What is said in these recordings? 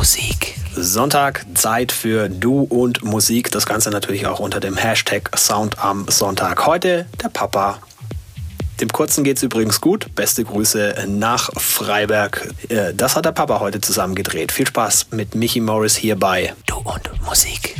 Musik. Sonntag, Zeit für Du und Musik. Das Ganze natürlich auch unter dem Hashtag Sound am Sonntag. Heute der Papa. Dem Kurzen geht's übrigens gut. Beste Grüße nach Freiberg. Äh, das hat der Papa heute zusammen gedreht. Viel Spaß mit Michi Morris hier bei Du und Musik.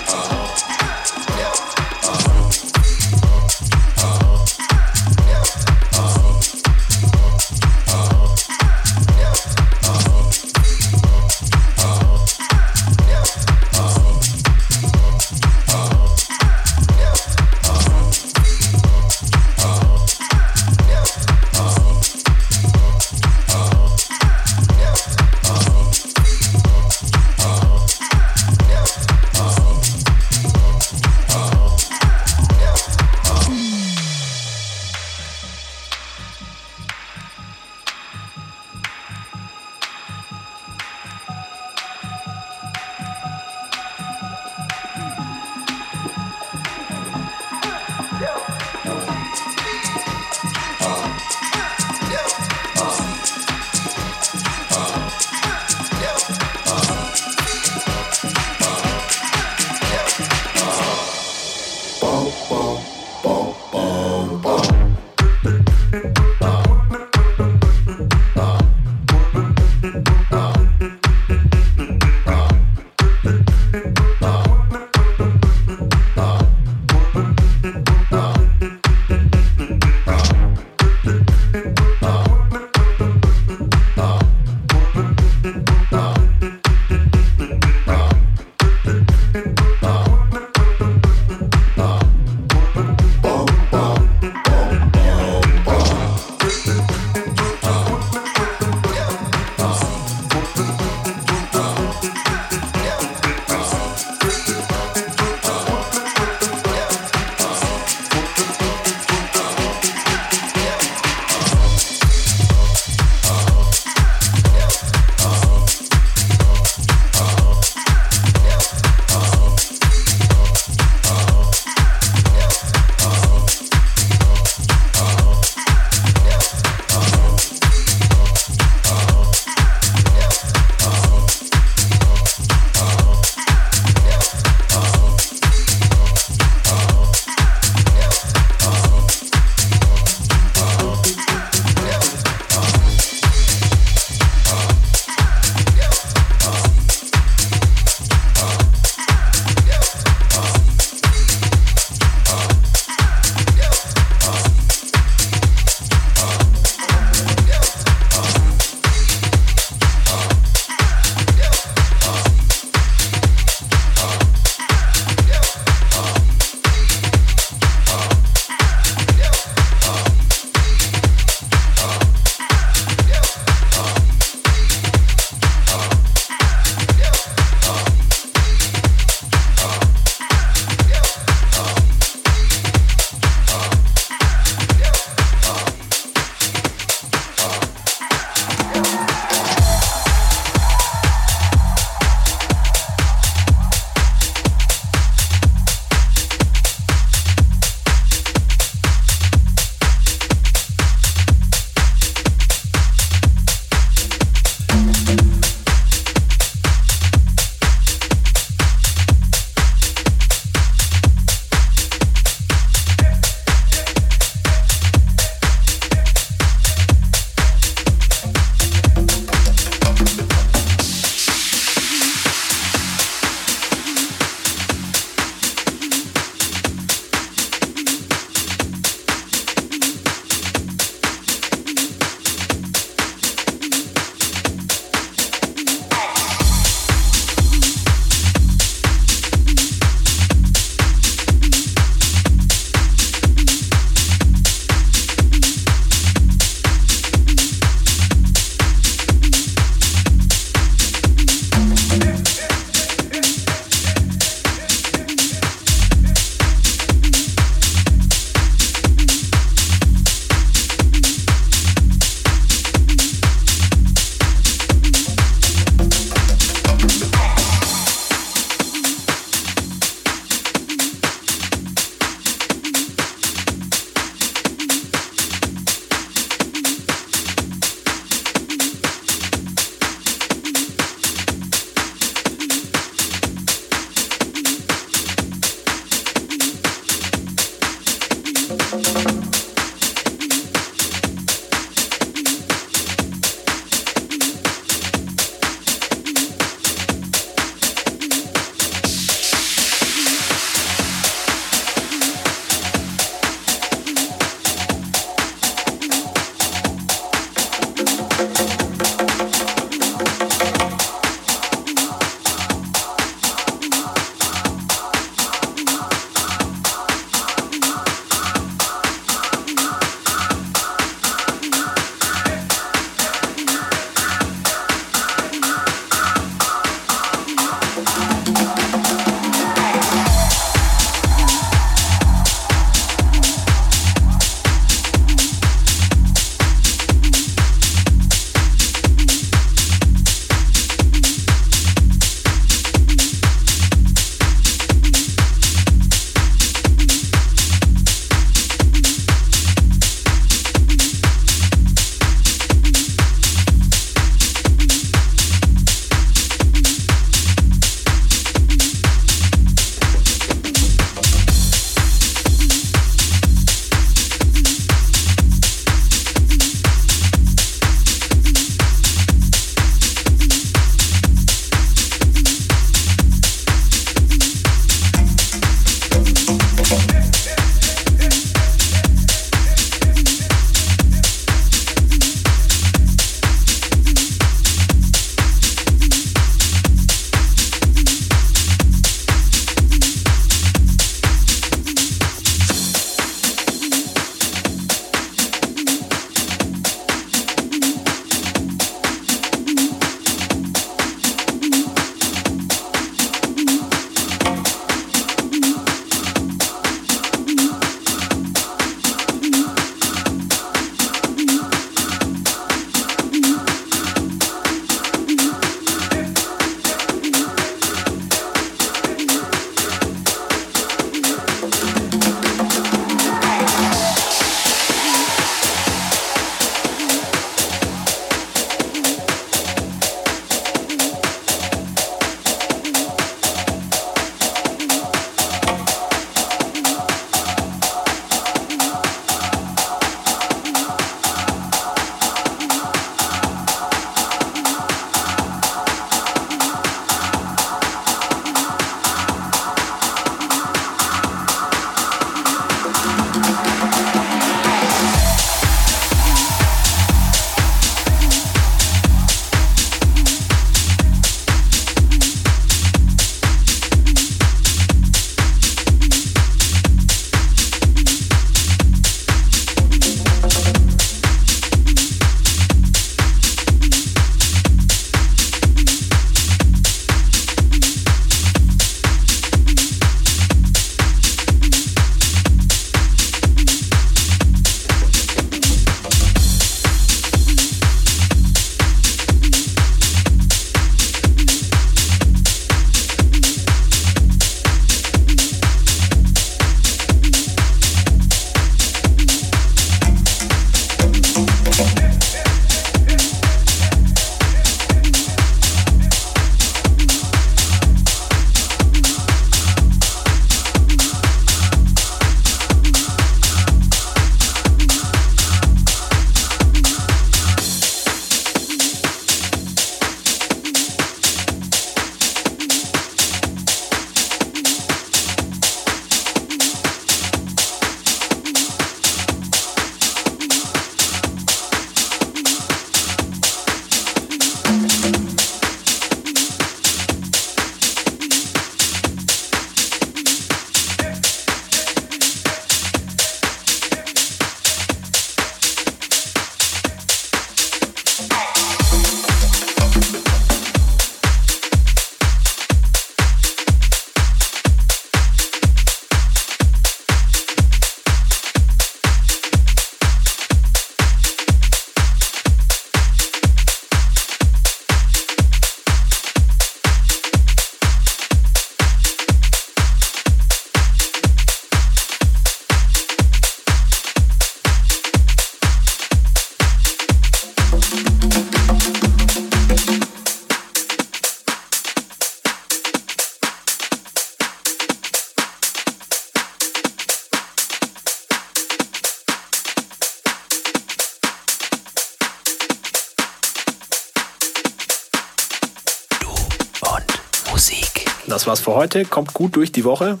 War's für heute. Kommt gut durch die Woche.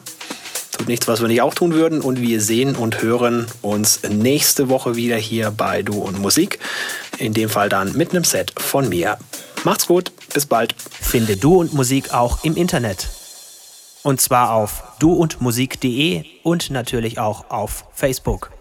Tut nichts, was wir nicht auch tun würden. Und wir sehen und hören uns nächste Woche wieder hier bei Du und Musik. In dem Fall dann mit einem Set von mir. Macht's gut, bis bald. Finde Du und Musik auch im Internet. Und zwar auf duundmusik.de und natürlich auch auf Facebook.